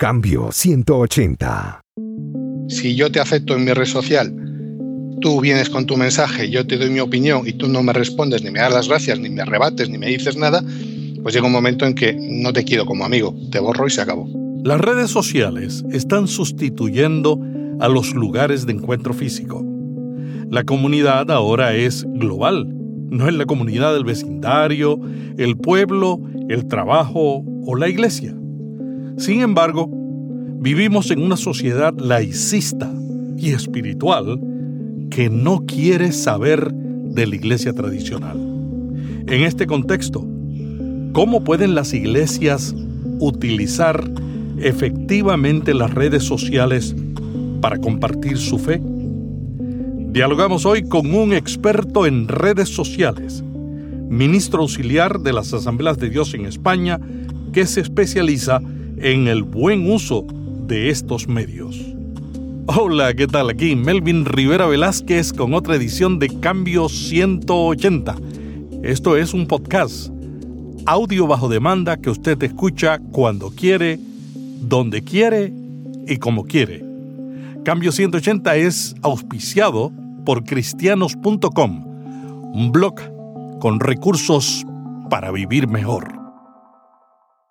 Cambio 180. Si yo te acepto en mi red social, tú vienes con tu mensaje, yo te doy mi opinión y tú no me respondes, ni me das las gracias, ni me rebates, ni me dices nada, pues llega un momento en que no te quiero como amigo, te borro y se acabó. Las redes sociales están sustituyendo a los lugares de encuentro físico. La comunidad ahora es global, no es la comunidad del vecindario, el pueblo, el trabajo o la iglesia. Sin embargo, vivimos en una sociedad laicista y espiritual que no quiere saber de la iglesia tradicional. En este contexto, ¿cómo pueden las iglesias utilizar efectivamente las redes sociales para compartir su fe? Dialogamos hoy con un experto en redes sociales, ministro auxiliar de las Asambleas de Dios en España, que se especializa en el buen uso de estos medios. Hola, ¿qué tal? Aquí Melvin Rivera Velázquez con otra edición de Cambio 180. Esto es un podcast, audio bajo demanda que usted escucha cuando quiere, donde quiere y como quiere. Cambio 180 es auspiciado por cristianos.com, un blog con recursos para vivir mejor.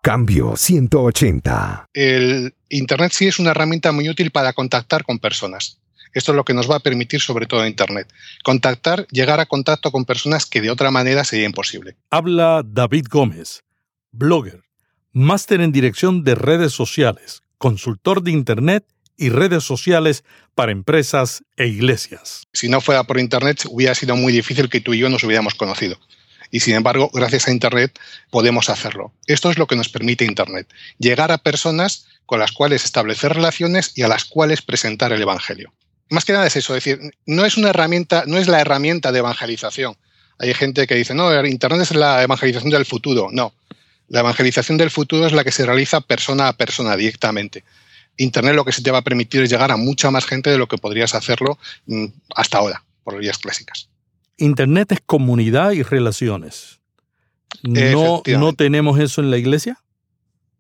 Cambio 180. El Internet sí es una herramienta muy útil para contactar con personas. Esto es lo que nos va a permitir sobre todo Internet. Contactar, llegar a contacto con personas que de otra manera sería imposible. Habla David Gómez, blogger, máster en dirección de redes sociales, consultor de Internet y redes sociales para empresas e iglesias. Si no fuera por Internet, hubiera sido muy difícil que tú y yo nos hubiéramos conocido y sin embargo, gracias a Internet podemos hacerlo. Esto es lo que nos permite Internet, llegar a personas con las cuales establecer relaciones y a las cuales presentar el Evangelio. Más que nada es eso, es decir, no es una herramienta, no es la herramienta de evangelización. Hay gente que dice, no, Internet es la evangelización del futuro. No, la evangelización del futuro es la que se realiza persona a persona directamente. Internet lo que se te va a permitir es llegar a mucha más gente de lo que podrías hacerlo mm, hasta ahora, por vías clásicas. Internet es comunidad y relaciones. ¿No, ¿No tenemos eso en la iglesia?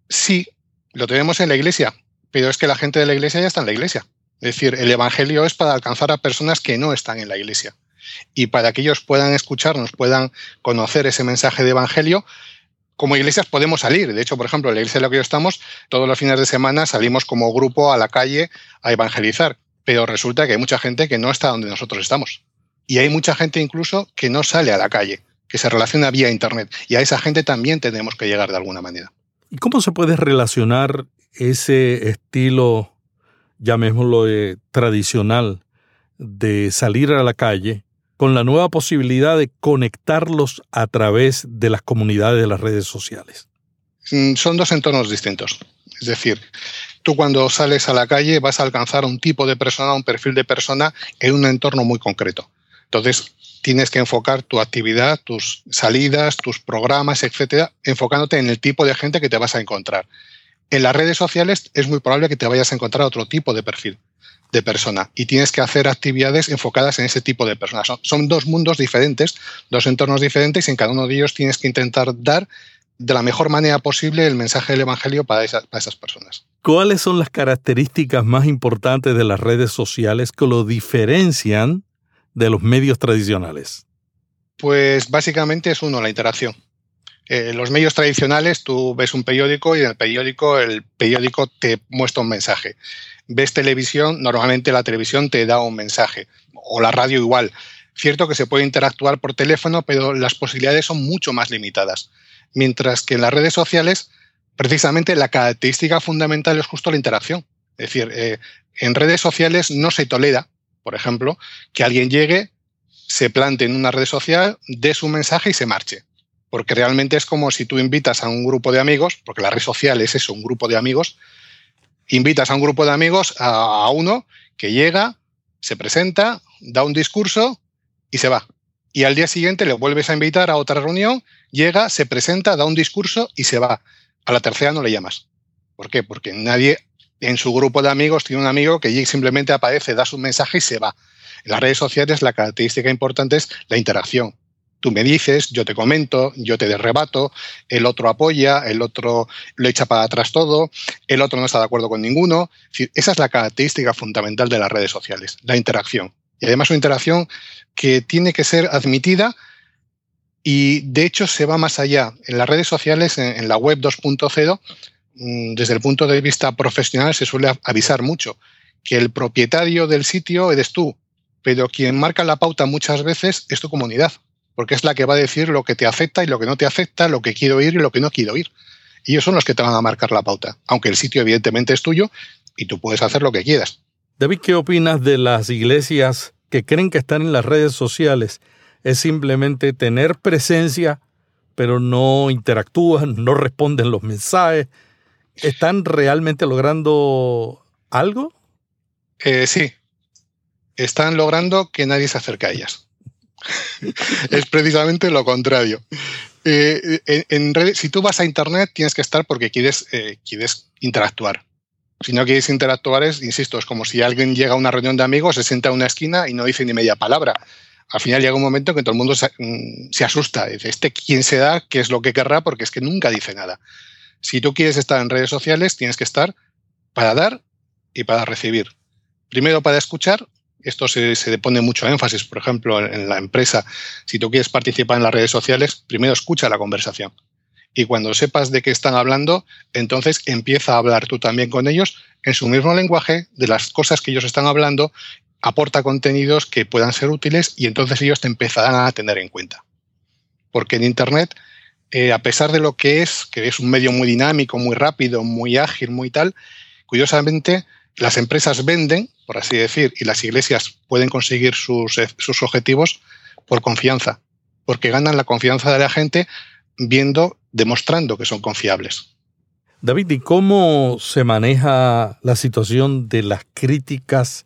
Sí, lo tenemos en la iglesia, pero es que la gente de la iglesia ya está en la iglesia. Es decir, el Evangelio es para alcanzar a personas que no están en la iglesia. Y para que ellos puedan escucharnos, puedan conocer ese mensaje de Evangelio, como iglesias podemos salir. De hecho, por ejemplo, en la iglesia en la que yo estamos, todos los fines de semana salimos como grupo a la calle a evangelizar. Pero resulta que hay mucha gente que no está donde nosotros estamos. Y hay mucha gente incluso que no sale a la calle, que se relaciona vía Internet. Y a esa gente también tenemos que llegar de alguna manera. ¿Y cómo se puede relacionar ese estilo, llamémoslo eh, tradicional, de salir a la calle con la nueva posibilidad de conectarlos a través de las comunidades de las redes sociales? Mm, son dos entornos distintos. Es decir, tú cuando sales a la calle vas a alcanzar un tipo de persona, un perfil de persona en un entorno muy concreto. Entonces, tienes que enfocar tu actividad, tus salidas, tus programas, etcétera, enfocándote en el tipo de gente que te vas a encontrar. En las redes sociales es muy probable que te vayas a encontrar otro tipo de perfil de persona y tienes que hacer actividades enfocadas en ese tipo de personas. Son, dos mundos diferentes, dos entornos diferentes y en cada uno de ellos tienes que intentar dar de la mejor manera posible el mensaje del Evangelio para para esas personas. ¿Cuáles son las características más importantes de las redes sociales que lo diferencian de los medios tradicionales? Pues básicamente es uno, la interacción. En eh, los medios tradicionales tú ves un periódico y en el periódico el periódico te muestra un mensaje. Ves televisión, normalmente la televisión te da un mensaje, o la radio igual. Cierto que se puede interactuar por teléfono, pero las posibilidades son mucho más limitadas. Mientras que en las redes sociales, precisamente la característica fundamental es justo la interacción. Es decir, eh, en redes sociales no se tolera por ejemplo, que alguien llegue, se plante en una red social, dé su mensaje y se marche. Porque realmente es como si tú invitas a un grupo de amigos, porque la red social es eso, un grupo de amigos, invitas a un grupo de amigos a, uno que llega, se presenta, da un discurso y se va. Y al día siguiente le vuelves a invitar a otra reunión, llega, se presenta, da un discurso y se va. A la tercera no le llamas. ¿Por qué? Porque nadie en su grupo de amigos tiene un amigo que simplemente aparece, da su mensaje y se va. En las redes sociales la característica importante es la interacción. Tú me dices, yo te comento, yo te rebato, el otro apoya, el otro lo echa para atrás todo, el otro no está de acuerdo con ninguno. esa es la característica fundamental de las redes sociales, la interacción. Y además una interacción que tiene que ser admitida y de hecho se va más allá. En las redes sociales, en, la web 2.0, mm, desde el punto de vista profesional se suele avisar mucho que el propietario del sitio eres tú, pero quien marca la pauta muchas veces es tu comunidad porque es la que va a decir lo que te afecta y lo que no te afecta, lo que quiero oír y lo que no quiero oír. Y ellos son los que te van a marcar la pauta, aunque el sitio evidentemente es tuyo y tú puedes hacer lo que quieras. David, ¿qué opinas de las iglesias que creen que están en las redes sociales? Es simplemente tener presencia, pero no interactúan, no responden los mensajes. ¿Están realmente logrando algo? Eh, sí, están logrando que nadie se acerque a ellas. es precisamente lo contrario. Eh, en, si tú vas a Internet, tienes que estar porque quieres, eh, quieres interactuar. Si no quieres interactuar, es, insisto, es como si alguien llega a una reunión de amigos, se sienta en una esquina y no dice ni media palabra. Al final llega un momento que todo el mundo se, mm, asusta. Dice, ¿este quién se da? ¿Qué es lo que querrá? Porque es que nunca dice nada. Si tú quieres estar en redes sociales, tienes que estar para dar y para recibir. Primero para escuchar esto se, se pone mucho énfasis, por ejemplo, en, la empresa. Si tú quieres participar en las redes sociales, primero escucha la conversación. Y cuando sepas de qué están hablando, entonces empieza a hablar tú también con ellos en su mismo lenguaje de las cosas que ellos están hablando, aporta contenidos que puedan ser útiles y entonces ellos te empezarán a tener en cuenta. Porque en Internet, eh, a pesar de lo que es, que es un medio muy dinámico, muy rápido, muy ágil, muy tal, curiosamente las empresas venden, por así decir, y las iglesias pueden conseguir sus, eh, sus objetivos por confianza, porque ganan la confianza de la gente viendo, demostrando que son confiables. David, ¿y cómo se maneja la situación de las críticas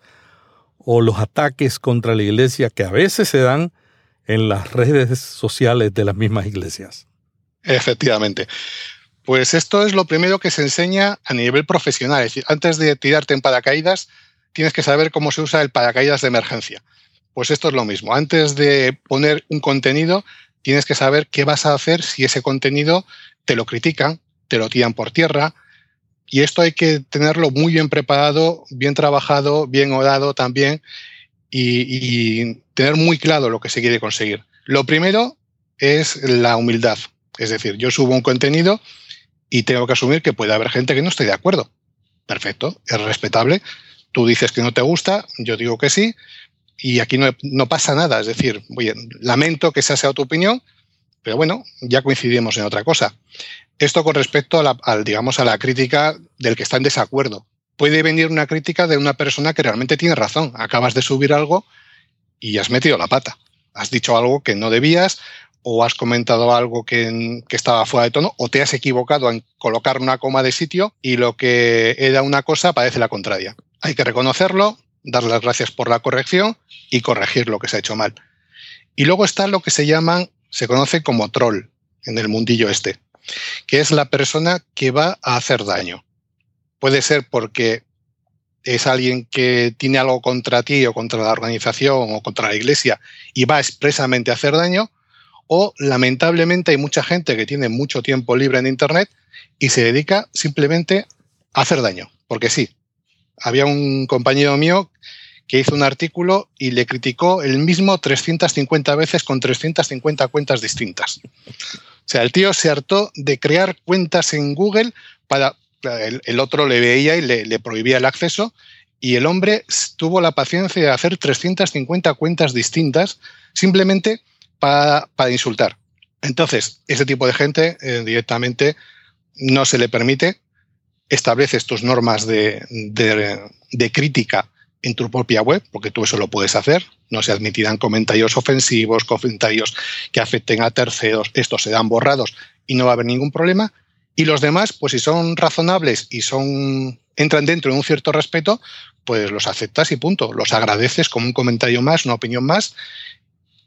o los ataques contra la iglesia que a veces se dan en las redes sociales de las mismas iglesias? Efectivamente. Pues esto es lo primero que se enseña a nivel profesional. Es decir, antes de tirarte en paracaídas, tienes que saber cómo se usa el paracaídas de emergencia. Pues esto es lo mismo. Antes de poner un contenido, tienes que saber qué vas a hacer si ese contenido te lo critican, te lo tiran por tierra. Y esto hay que tenerlo muy bien preparado, bien trabajado, bien orado también y, y tener muy claro lo que se quiere conseguir. Lo primero es la humildad. Es decir, yo subo un contenido y tengo que asumir que puede haber gente que no esté de acuerdo. Perfecto, es respetable. Tú dices que no te gusta, yo digo que sí, y aquí no, pasa nada. Es decir, lamento que esa sea tu opinión, pero bueno, ya coincidimos en otra cosa. Esto con respecto a la, digamos, a la crítica del que está en desacuerdo. Puede venir una crítica de una persona que realmente tiene razón. Acabas de subir algo y has metido la pata. Has dicho algo que no debías o has comentado algo que, estaba fuera de tono, o te has equivocado en colocar una coma de sitio y lo que era una cosa parece la contraria. Hay que reconocerlo, dar las gracias por la corrección y corregir lo que se ha hecho mal. Y luego está lo que se llaman, se conoce como troll en el mundillo este, que es la persona que va a hacer daño. Puede ser porque es alguien que tiene algo contra ti o contra la organización o contra la iglesia y va expresamente a hacer daño, o lamentablemente hay mucha gente que tiene mucho tiempo libre en Internet y se dedica simplemente a hacer daño, porque sí. Había un compañero mío que hizo un artículo y le criticó el mismo 350 veces con 350 cuentas distintas. O sea, el tío se hartó de crear cuentas en Google para... El, otro le veía y le, prohibía el acceso y el hombre tuvo la paciencia de hacer 350 cuentas distintas simplemente para, insultar. Entonces, ese tipo de gente eh, directamente no se le permite, estableces tus normas de, de, crítica en tu propia web, porque tú eso lo puedes hacer, no se admitirán comentarios ofensivos, comentarios que afecten a terceros, estos serán borrados y no va a haber ningún problema. Y los demás, pues si son razonables y son entran dentro de un cierto respeto, pues los aceptas y punto. Los agradeces como un comentario más, una opinión más,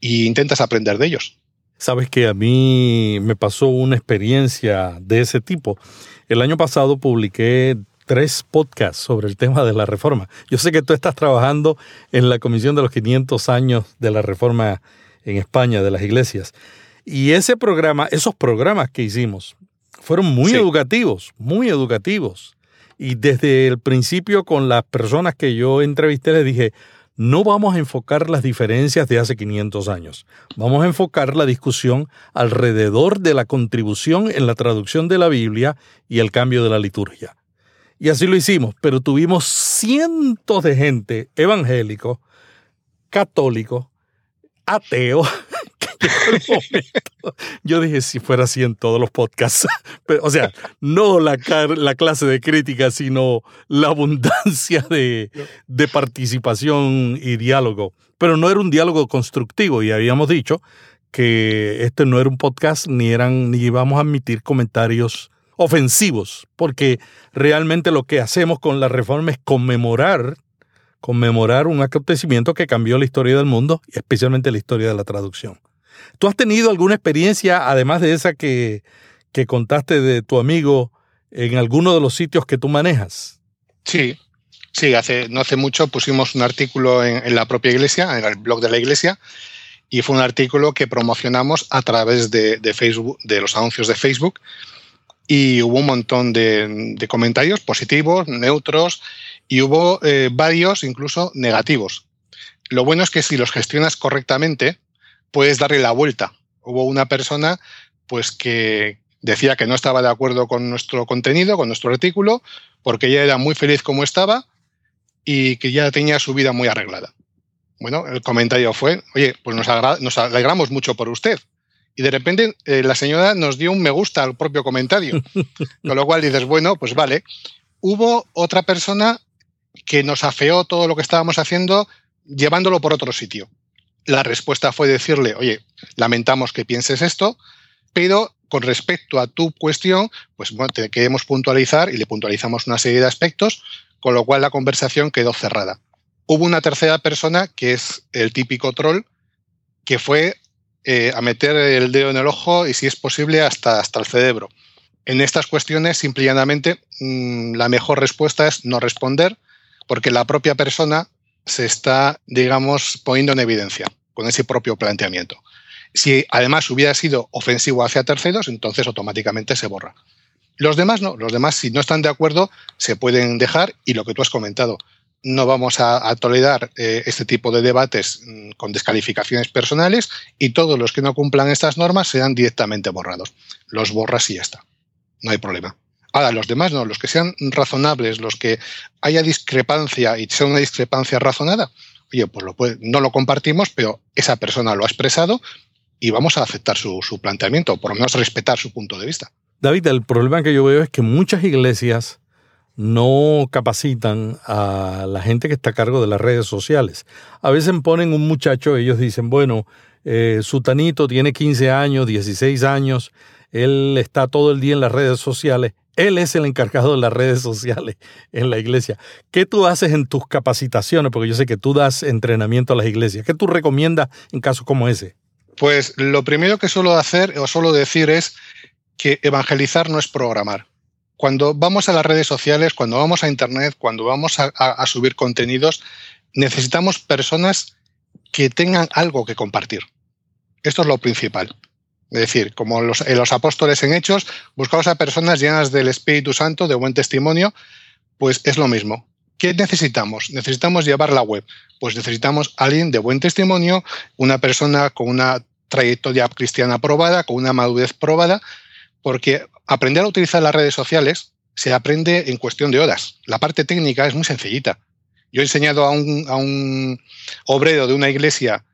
y intentas aprender de ellos. Sabes que a mí me pasó una experiencia de ese tipo. El año pasado publiqué tres podcasts sobre el tema de la reforma. Yo sé que tú estás trabajando en la Comisión de los 500 años de la Reforma en España de las iglesias. Y ese programa, esos programas que hicimos, fueron muy educativos, muy educativos. Y desde el principio con las personas que yo entrevisté les dije, no vamos a enfocar las diferencias de hace 500 años. Vamos a enfocar la discusión alrededor de la contribución en la traducción de la Biblia y el cambio de la liturgia. Y así lo hicimos, pero tuvimos cientos de gente evangélico, católico, ateo, Yo dije, si fuera así en todos los podcasts. o sea, no la, la clase de crítica, sino la abundancia de, de participación y diálogo. Pero no era un diálogo constructivo y habíamos dicho que este no era un podcast ni eran ni íbamos a admitir comentarios ofensivos, porque realmente lo que hacemos con la reforma es conmemorar conmemorar un acontecimiento que cambió la historia del mundo, especialmente la historia de la traducción. ¿Tú has tenido alguna experiencia, además de esa que, que contaste de tu amigo, en alguno de los sitios que tú manejas? Sí, sí, hace, no hace mucho pusimos un artículo en, la propia iglesia, en el blog de la iglesia, y fue un artículo que promocionamos a través de, Facebook, de los anuncios de Facebook, y hubo un montón de, comentarios positivos, neutros, y hubo eh, varios incluso negativos. Lo bueno es que si los gestionas correctamente, puedes darle la vuelta. Hubo una persona pues que decía que no estaba de acuerdo con nuestro contenido, con nuestro artículo, porque ella era muy feliz como estaba y que ya tenía su vida muy arreglada. Bueno, el comentario fue, oye, pues nos, nos alegramos mucho por usted. Y de repente eh, la señora nos dio un me gusta al propio comentario. Con lo cual dices, bueno, pues vale. Hubo otra persona que nos afeó todo lo que estábamos haciendo llevándolo por otro sitio. La respuesta fue decirle, oye, lamentamos que pienses esto, pero con respecto a tu cuestión, pues bueno, te queremos puntualizar y le puntualizamos una serie de aspectos, con lo cual la conversación quedó cerrada. Hubo una tercera persona que es el típico troll, que fue eh, a meter el dedo en el ojo y si es posible hasta, hasta el cerebro. En estas cuestiones, simple y llanamente, mm, la mejor respuesta es no responder, porque la propia persona se está, digamos, poniendo en evidencia con ese propio planteamiento. Si además hubiera sido ofensivo hacia terceros, entonces automáticamente se borra. Los demás no, los demás si no están de acuerdo se pueden dejar y lo que tú has comentado, no vamos a, tolerar eh, este tipo de debates mm, con descalificaciones personales y todos los que no cumplan estas normas serán directamente borrados. Los borras y ya está. No hay problema. Ahora, los demás no, los que sean razonables, los que haya discrepancia y sea una discrepancia razonada, oye, pues no lo compartimos, pero esa persona lo ha expresado y vamos a aceptar su, su planteamiento, o por lo menos respetar su punto de vista. David, el problema que yo veo es que muchas iglesias no capacitan a la gente que está a cargo de las redes sociales. A veces ponen un muchacho, ellos dicen, bueno, eh, Sutanito tiene 15 años, 16 años, él está todo el día en las redes sociales él es el encargado de las redes sociales en la iglesia. ¿Qué tú haces en tus capacitaciones? Porque yo sé que tú das entrenamiento a las iglesias. ¿Qué tú recomiendas en casos como ese? Pues lo primero que suelo hacer o suelo decir es que evangelizar no es programar. Cuando vamos a las redes sociales, cuando vamos a Internet, cuando vamos a, a subir contenidos, necesitamos personas que tengan algo que compartir. Esto es lo principal. Es decir, como los, los apóstoles en Hechos, buscamos a personas llenas del Espíritu Santo, de buen testimonio, pues es lo mismo. ¿Qué necesitamos? Necesitamos llevar la web. Pues necesitamos alguien de buen testimonio, una persona con una trayectoria cristiana probada, con una madurez probada, porque aprender a utilizar las redes sociales se aprende en cuestión de horas. La parte técnica es muy sencillita. Yo he enseñado a un, a un obrero de una iglesia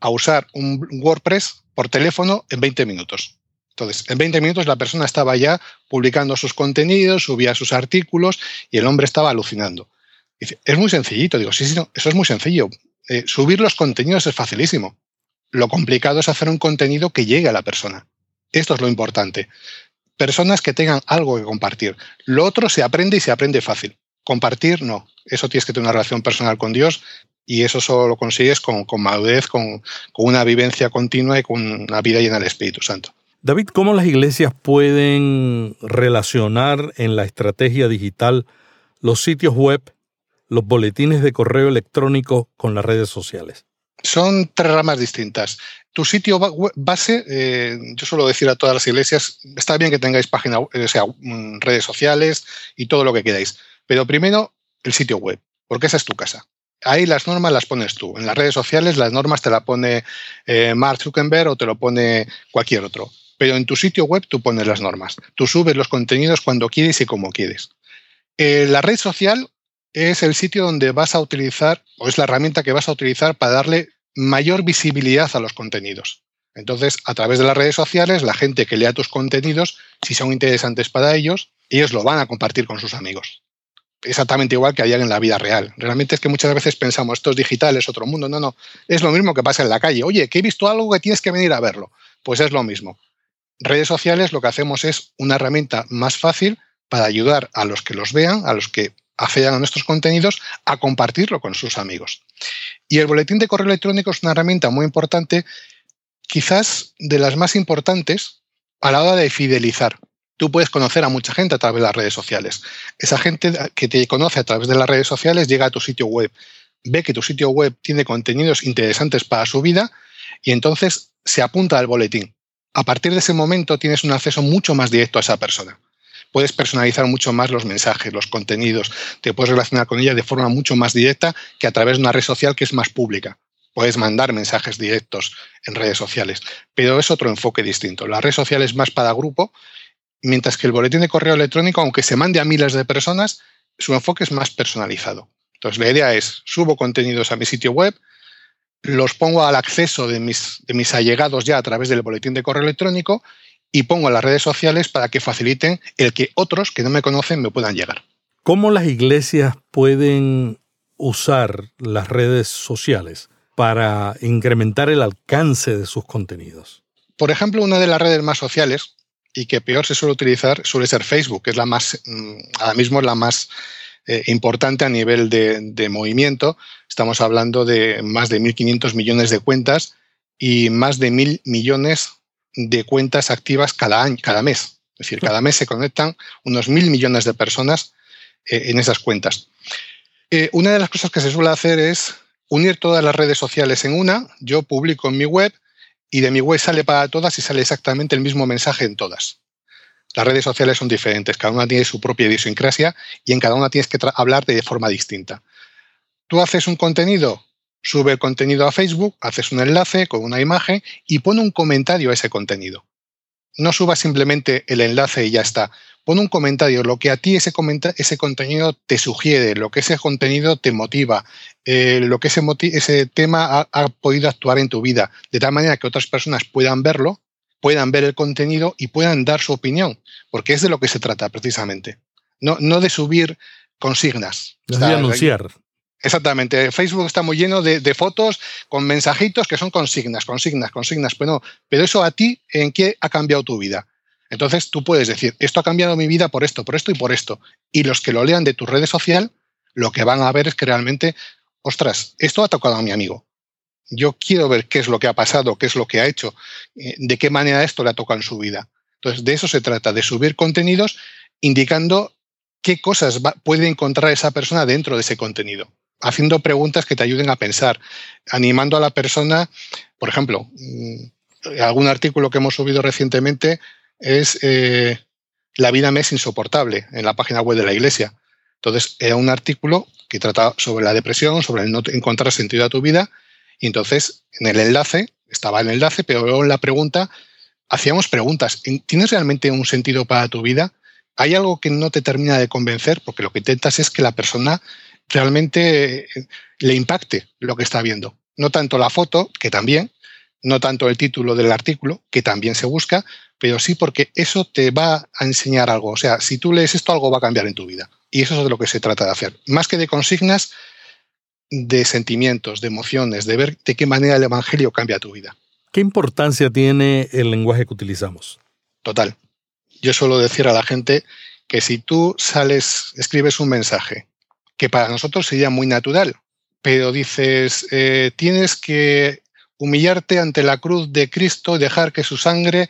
a usar un WordPress por teléfono en 20 minutos. Entonces, en 20 minutos la persona estaba ya publicando sus contenidos, subía sus artículos y el hombre estaba alucinando. Dice, es muy sencillito. Digo, sí, sí, eso es muy sencillo. Eh, subir los contenidos es facilísimo. Lo complicado es hacer un contenido que llegue a la persona. Esto es lo importante. Personas que tengan algo que compartir. Lo otro se aprende y se aprende fácil. Compartir, no. Eso tienes que tener una relación personal con Dios y eso solo lo consigues con, madurez, con, una vivencia continua y con una vida llena del Espíritu Santo. David, ¿cómo las iglesias pueden relacionar en la estrategia digital los sitios web, los boletines de correo electrónico con las redes sociales? Son tres ramas distintas. tu sitio base, eh, yo suelo decir a todas las iglesias, está bien que tengáis página, o sea, mm, redes sociales y todo lo que queráis, pero primero el sitio web, porque esa es tu casa. Ahí las normas las pones tú. En las redes sociales las normas te las pone eh, Mark Zuckerberg o te lo pone cualquier otro. Pero en tu sitio web tú pones las normas. Tú subes los contenidos cuando quieres y como quieres. Eh, la red social es el sitio donde vas a utilizar, o es la herramienta que vas a utilizar para darle mayor visibilidad a los contenidos. Entonces, a través de las redes sociales, la gente que lea tus contenidos, si son interesantes para ellos, ellos lo van a compartir con sus amigos. Exactamente igual que hay en la vida real. Realmente es que muchas veces pensamos, esto es digital, es otro mundo. No, no. Es lo mismo que pasa en la calle. Oye, que he visto algo que tienes que venir a verlo. Pues es lo mismo. Redes sociales lo que hacemos es una herramienta más fácil para ayudar a los que los vean, a los que accedan a nuestros contenidos, a compartirlo con sus amigos. Y el boletín de correo electrónico es una herramienta muy importante, quizás de las más importantes a la hora de fidelizar. Tú puedes conocer a mucha gente a través de las redes sociales. Esa gente que te conoce a través de las redes sociales llega a tu sitio web, ve que tu sitio web tiene contenidos interesantes para su vida y entonces se apunta al boletín. A partir de ese momento tienes un acceso mucho más directo a esa persona puedes personalizar mucho más los mensajes, los contenidos, te puedes relacionar con ella de forma mucho más directa que a través de una red social que es más pública. Puedes mandar mensajes directos en redes sociales, pero es otro enfoque distinto. La red social es más para grupo, mientras que el boletín de correo electrónico, aunque se mande a miles de personas, su enfoque es más personalizado. Entonces, la idea es, subo contenidos a mi sitio web, los pongo al acceso de mis, de mis allegados ya a través del boletín de correo electrónico y pongo las redes sociales para que faciliten el que otros que no me conocen me puedan llegar. ¿Cómo las iglesias pueden usar las redes sociales para incrementar el alcance de sus contenidos? Por ejemplo, una de las redes más sociales y que peor se suele utilizar suele ser Facebook, que es la más, mm, ahora mismo la más eh, importante a nivel de, movimiento. Estamos hablando de más de 1.500 millones de cuentas y más de 1.000 millones de cuentas activas cada año, cada mes. Es decir, cada mes se conectan unos mil millones de personas eh, en esas cuentas. Eh, una de las cosas que se suele hacer es unir todas las redes sociales en una. Yo publico en mi web y de mi web sale para todas y sale exactamente el mismo mensaje en todas. Las redes sociales son diferentes, cada una tiene su propia idiosincrasia y en cada una tienes que hablar de forma distinta. Tú haces un contenido sube el contenido a Facebook, haces un enlace con una imagen y pone un comentario a ese contenido. No subas simplemente el enlace y ya está. Pon un comentario, lo que a ti ese, ese contenido te sugiere, lo que ese contenido te motiva, eh, lo que ese, ese tema ha, ha, podido actuar en tu vida, de tal manera que otras personas puedan verlo, puedan ver el contenido y puedan dar su opinión, porque es de lo que se trata precisamente. No, no de subir consignas. de anunciar. Exactamente. Facebook está muy lleno de, fotos con mensajitos que son consignas, consignas, consignas. Pero, pero eso a ti, ¿en qué ha cambiado tu vida? Entonces tú puedes decir, esto ha cambiado mi vida por esto, por esto y por esto. Y los que lo lean de tu red social, lo que van a ver es que realmente, ostras, esto ha tocado a mi amigo. Yo quiero ver qué es lo que ha pasado, qué es lo que ha hecho, eh, de qué manera esto le ha tocado en su vida. Entonces, de eso se trata, de subir contenidos indicando qué cosas puede encontrar esa persona dentro de ese contenido haciendo preguntas que te ayuden a pensar, animando a la persona, por ejemplo, mm, algún artículo que hemos subido recientemente es eh, La vida me es insoportable en la página web de la iglesia. Entonces, era un artículo que trataba sobre la depresión, sobre el no encontrar sentido a tu vida, y entonces en el enlace, estaba el enlace, pero luego en la pregunta hacíamos preguntas. ¿Tienes realmente un sentido para tu vida? ¿Hay algo que no te termina de convencer? Porque lo que intentas es que la persona realmente eh, le impacte lo que está viendo. No tanto la foto, que también, no tanto el título del artículo, que también se busca, pero sí porque eso te va a enseñar algo. O sea, si tú lees esto, algo va a cambiar en tu vida. Y eso es de lo que se trata de hacer. Más que de consignas, de sentimientos, de emociones, de ver de qué manera el Evangelio cambia tu vida. ¿Qué importancia tiene el lenguaje que utilizamos? Total. Yo suelo decir a la gente que si tú sales, escribes un mensaje que para nosotros sería muy natural. Pero dices, eh, tienes que humillarte ante la cruz de Cristo y dejar que su sangre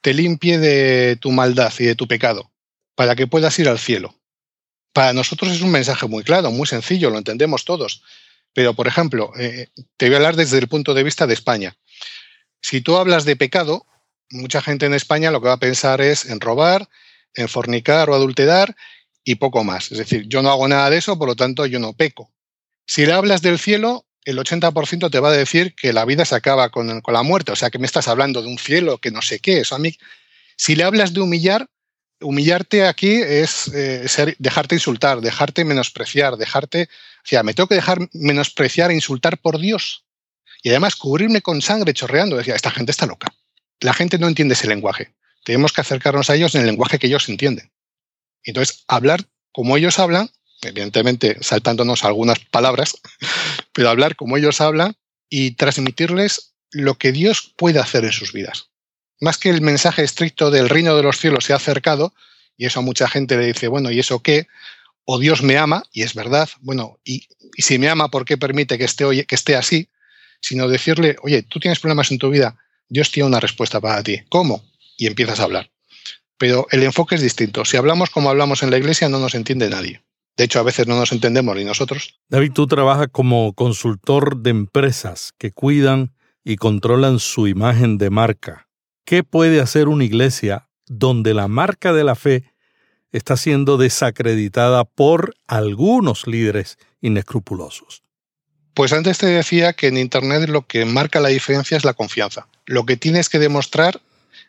te limpie de tu maldad y de tu pecado, para que puedas ir al cielo. Para nosotros es un mensaje muy claro, muy sencillo, lo entendemos todos. Pero, por ejemplo, eh, te voy a hablar desde el punto de vista de España. Si tú hablas de pecado, mucha gente en España lo que va a pensar es en robar, en fornicar o adulterar y poco más. Es decir, yo no hago nada de eso, por lo tanto yo no peco. Si le hablas del cielo, el 80% te va a decir que la vida se acaba con, con, la muerte, o sea que me estás hablando de un cielo que no sé qué. Eso a mí, si le hablas de humillar, humillarte aquí es eh, ser, dejarte insultar, dejarte menospreciar, dejarte, o sea, me tengo que dejar menospreciar e insultar por Dios. Y además cubrirme con sangre chorreando. Decía, esta gente está loca. La gente no entiende ese lenguaje. Tenemos que acercarnos a ellos en el lenguaje que ellos entienden. Entonces, hablar como ellos hablan, evidentemente saltándonos algunas palabras, pero hablar como ellos hablan y transmitirles lo que Dios puede hacer en sus vidas. Más que el mensaje estricto del reino de los cielos se ha acercado, y eso a mucha gente le dice, bueno, ¿y eso qué? O Dios me ama, y es verdad, bueno, y, si me ama, ¿por qué permite que esté, que esté así? Sino decirle, oye, tú tienes problemas en tu vida, Dios tiene una respuesta para ti. ¿Cómo? Y empiezas a hablar. Pero el enfoque es distinto. Si hablamos como hablamos en la iglesia, no nos entiende nadie. De hecho, a veces no nos entendemos ni nosotros. David, tú trabajas como consultor de empresas que cuidan y controlan su imagen de marca. ¿Qué puede hacer una iglesia donde la marca de la fe está siendo desacreditada por algunos líderes inescrupulosos? Pues antes te decía que en Internet lo que marca la diferencia es la confianza. Lo que tienes que demostrar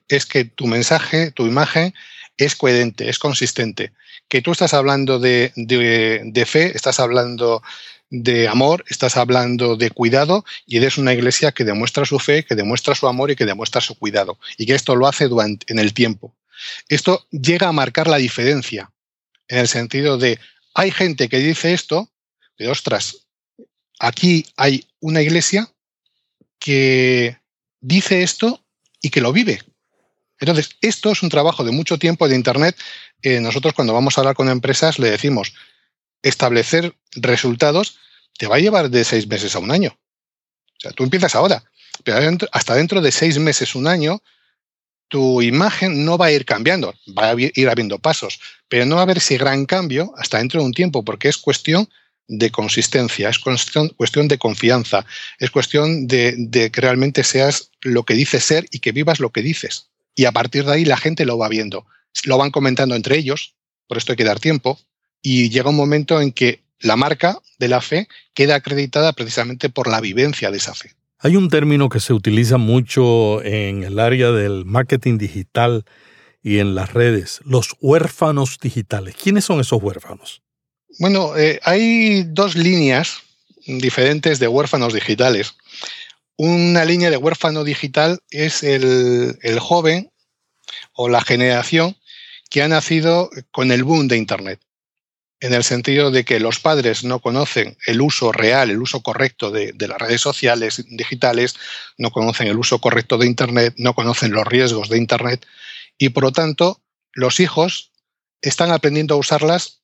es que tu mensaje, tu imagen, es coherente, es consistente. Que tú estás hablando de, de, fe, estás hablando de amor, estás hablando de cuidado y eres una iglesia que demuestra su fe, que demuestra su amor y que demuestra su cuidado. Y que esto lo hace durante, en el tiempo. Esto llega a marcar la diferencia en el sentido de hay gente que dice esto, de ostras, aquí hay una iglesia que dice esto y que lo vive. Entonces, esto es un trabajo de mucho tiempo de Internet. Eh, nosotros cuando vamos a hablar con empresas le decimos, establecer resultados te va a llevar de seis meses a un año. O sea, tú empiezas ahora, pero hasta dentro de seis meses, un año, tu imagen no va a ir cambiando, va a ir habiendo pasos, pero no va a haber ese gran cambio hasta dentro de un tiempo, porque es cuestión de consistencia, es cuestión, de confianza, es cuestión de, que realmente seas lo que dices ser y que vivas lo que dices. Y a partir de ahí la gente lo va viendo, lo van comentando entre ellos, por esto hay que dar tiempo, y llega un momento en que la marca de la fe queda acreditada precisamente por la vivencia de esa fe. Hay un término que se utiliza mucho en el área del marketing digital y en las redes, los huérfanos digitales. ¿Quiénes son esos huérfanos? Bueno, eh, hay dos líneas diferentes de huérfanos digitales. Una línea de huérfano digital es el, el joven o la generación que ha nacido con el boom de Internet en el sentido de que los padres no conocen el uso real, el uso correcto de, de, las redes sociales digitales, no conocen el uso correcto de Internet, no conocen los riesgos de Internet y por lo tanto los hijos están aprendiendo a usarlas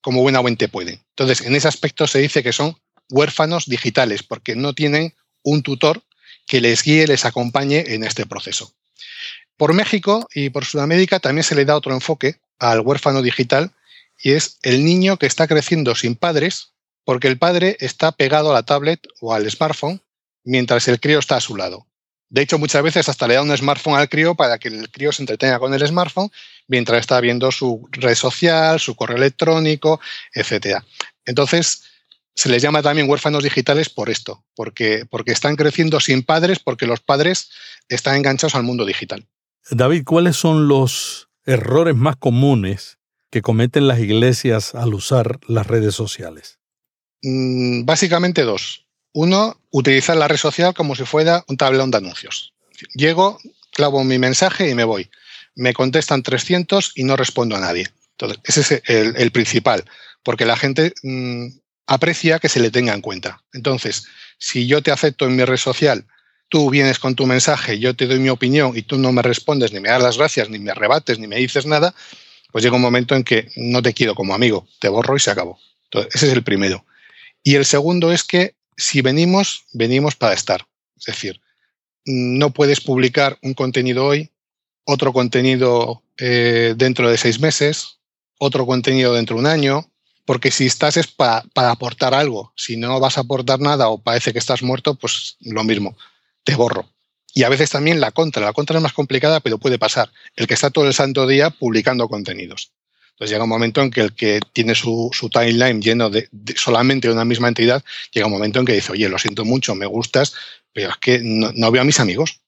como buenamente pueden. Entonces, en ese aspecto se dice que son huérfanos digitales porque no tienen un tutor que les guíe, les acompañe en este proceso. Por México y por Sudamérica también se le da otro enfoque al huérfano digital y es el niño que está creciendo sin padres porque el padre está pegado a la tablet o al smartphone mientras el crío está a su lado. De hecho, muchas veces hasta le da un smartphone al crío para que el crío se entretenga con el smartphone mientras está viendo su red social, su correo electrónico, etc. Entonces, se les llama también huérfanos digitales por esto, porque, porque están creciendo sin padres, porque los padres están enganchados al mundo digital. David, ¿cuáles son los errores más comunes que cometen las iglesias al usar las redes sociales? Mm, básicamente dos. Uno, utilizar la red social como si fuera un tablón de anuncios. Llego, clavo mi mensaje y me voy. Me contestan 300 y no respondo a nadie. Entonces, ese es el, el principal, porque la gente mmm, aprecia que se le tenga en cuenta. Entonces, si yo te acepto en mi red social, tú vienes con tu mensaje, yo te doy mi opinión y tú no me respondes, ni me das las gracias, ni me rebates, ni me dices nada, pues llega un momento en que no te quiero como amigo, te borro y se acabó. Entonces, ese es el primero. Y el segundo es que si venimos, venimos para estar. Es decir, no puedes publicar un contenido hoy, otro contenido eh, dentro de seis meses, otro contenido dentro de un año, porque si estás es para, aportar algo. Si no vas a aportar nada o parece que estás muerto, pues lo mismo, te borro. Y a veces también la contra. La contra es más complicada, pero puede pasar. El que está todo el santo día publicando contenidos. Entonces llega un momento en que el que tiene su, timeline lleno de, solamente de una misma entidad, llega un momento en que dice, oye, lo siento mucho, me gustas, pero es que no, veo a mis amigos.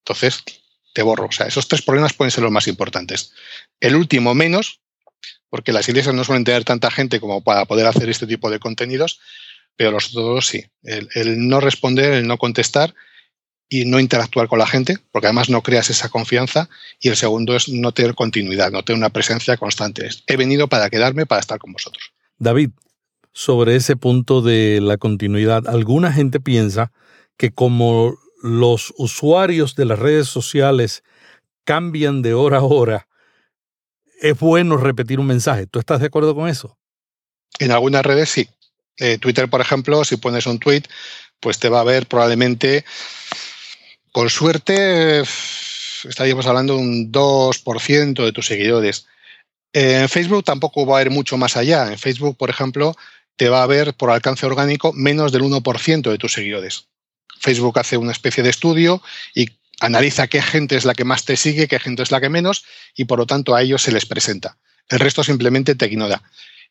Entonces, te borro. O sea, esos tres problemas pueden ser los más importantes. El último menos, porque las iglesias no suelen tener tanta gente como para poder hacer este tipo de contenidos, pero los dos sí. el no responder, el no contestar y no interactuar con la gente, porque además no creas esa confianza. Y el segundo es no tener continuidad, no tener una presencia constante. He venido para quedarme, para estar con vosotros. David, sobre ese punto de la continuidad, alguna gente piensa que como los usuarios de las redes sociales cambian de hora a hora, es bueno repetir un mensaje. ¿Tú estás de acuerdo con eso? En algunas redes sí. Eh, Twitter, por ejemplo, si pones un tweet, pues te va a ver probablemente con suerte, estaríamos hablando de un 2% de tus seguidores. En Facebook tampoco va a ir mucho más allá. En Facebook, por ejemplo, te va a ver por alcance orgánico menos del 1% de tus seguidores. Facebook hace una especie de estudio y analiza qué gente es la que más te sigue, qué gente es la que menos, y por lo tanto a ellos se les presenta. El resto simplemente te ignora.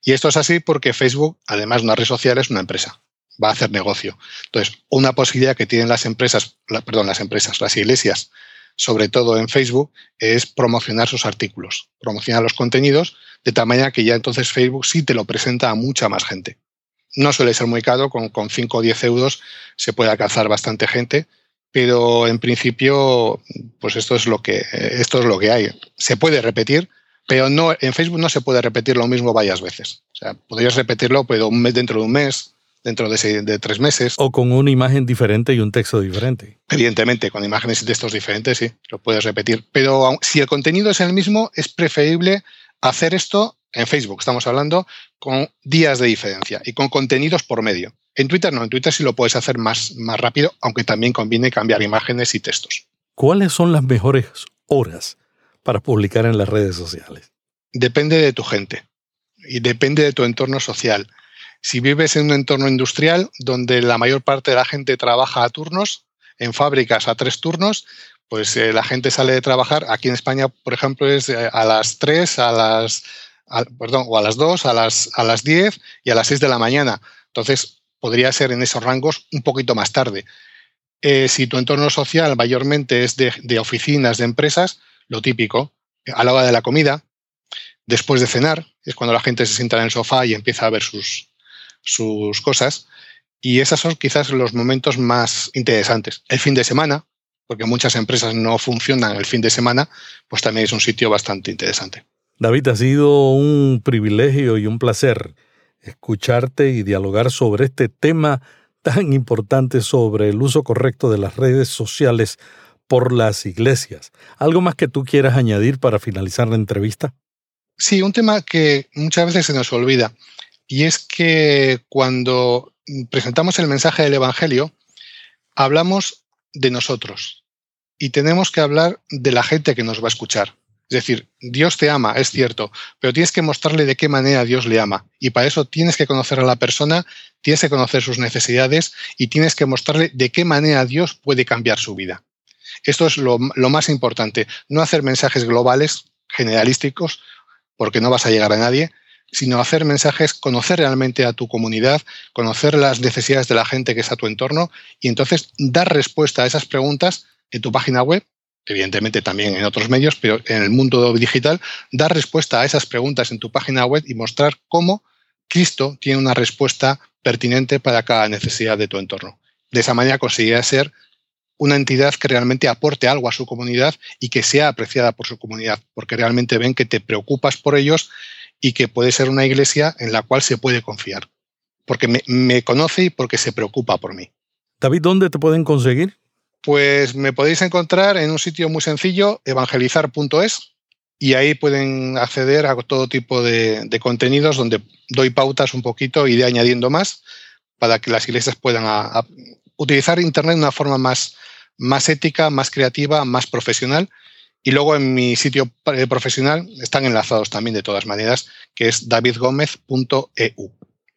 Y esto es así porque Facebook, además de una red social, es una empresa va a hacer negocio. Entonces, una posibilidad que tienen las empresas, perdón, las empresas, las iglesias, sobre todo en Facebook, es promocionar sus artículos, promocionar los contenidos, de tal manera que ya entonces Facebook sí te lo presenta a mucha más gente. No suele ser muy caro, con, con 5 o 10 euros se puede alcanzar bastante gente, pero en principio, pues esto es lo que, esto es lo que hay. Se puede repetir, pero no, en Facebook no se puede repetir lo mismo varias veces. O sea, podrías repetirlo pero un mes, dentro de un mes, dentro de, tres meses. O con una imagen diferente y un texto diferente. Evidentemente, con imágenes y textos diferentes, sí, lo puedes repetir. Pero si el contenido es el mismo, es preferible hacer esto en Facebook, estamos hablando, con días de diferencia y con contenidos por medio. En Twitter no, en Twitter sí lo puedes hacer más, más rápido, aunque también conviene cambiar imágenes y textos. ¿Cuáles son las mejores horas para publicar en las redes sociales? Depende de tu gente y depende de tu entorno social. Si vives en un entorno industrial donde la mayor parte de la gente trabaja a turnos, en fábricas a tres turnos, pues eh, la gente sale de trabajar. Aquí en España, por ejemplo, es eh, a las 3, a las, perdón, o a las 2, a las, a las 10 y a las 6 de la mañana. Entonces, podría ser en esos rangos un poquito más tarde. Eh, si tu entorno social mayormente es de, de, oficinas, de empresas, lo típico, a la hora de la comida, después de cenar, es cuando la gente se sienta en el sofá y empieza a ver sus, sus cosas. Y esos son quizás los momentos más interesantes. El fin de semana, porque muchas empresas no funcionan el fin de semana, pues también es un sitio bastante interesante. David, ha sido un privilegio y un placer escucharte y dialogar sobre este tema tan importante sobre el uso correcto de las redes sociales por las iglesias. ¿Algo más que tú quieras añadir para finalizar la entrevista? Sí, un tema que muchas veces se nos olvida y es que cuando presentamos el mensaje del Evangelio, hablamos de nosotros y tenemos que hablar de la gente que nos va a escuchar. Es decir, Dios te ama, es cierto, pero tienes que mostrarle de qué manera Dios le ama. Y para eso tienes que conocer a la persona, tienes que conocer sus necesidades y tienes que mostrarle de qué manera Dios puede cambiar su vida. Esto es lo, más importante, no hacer mensajes globales, generalísticos, porque no vas a llegar a nadie, sino hacer mensajes, conocer realmente a tu comunidad, conocer las necesidades de la gente que está a tu entorno y entonces dar respuesta a esas preguntas en tu página web, evidentemente también en otros medios, pero en el mundo digital, dar respuesta a esas preguntas en tu página web y mostrar cómo Cristo tiene una respuesta pertinente para cada necesidad de tu entorno. De esa manera conseguirás ser una entidad que realmente aporte algo a su comunidad y que sea apreciada por su comunidad, porque realmente ven que te preocupas por ellos y que puede ser una iglesia en la cual se puede confiar, porque me, conoce y porque se preocupa por mí. David, ¿dónde te pueden conseguir? Pues me podéis encontrar en un sitio muy sencillo, evangelizar.es, y ahí pueden acceder a todo tipo de, contenidos donde doy pautas un poquito y de añadiendo más para que las iglesias puedan utilizar Internet de una forma más, más ética, más creativa, más profesional y luego en mi sitio eh, profesional están enlazados también de todas maneras, que es davidgomez.eu.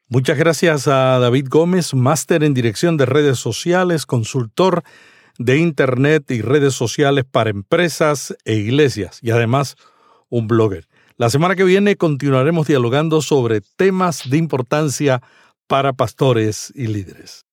Muchas gracias a David Gómez, máster en dirección de redes sociales, consultor de Internet y redes sociales para empresas e iglesias y además un blogger. La semana que viene continuaremos dialogando sobre temas de importancia para pastores y líderes.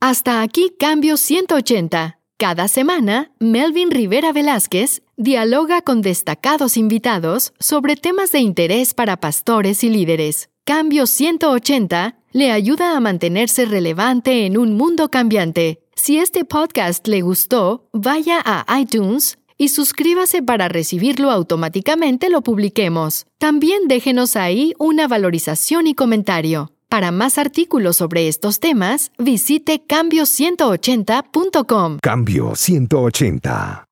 Hasta aquí Cambio 180. Cada semana, Melvin Rivera Velázquez dialoga con destacados invitados sobre temas de interés para pastores y líderes. Cambio 180 le ayuda a mantenerse relevante en un mundo cambiante. Si este podcast le gustó, vaya a iTunes y suscríbase para recibirlo automáticamente lo publiquemos. También déjenos ahí una valorización y comentario. Para más artículos sobre estos temas, visite cambio180.com. Cambio 180.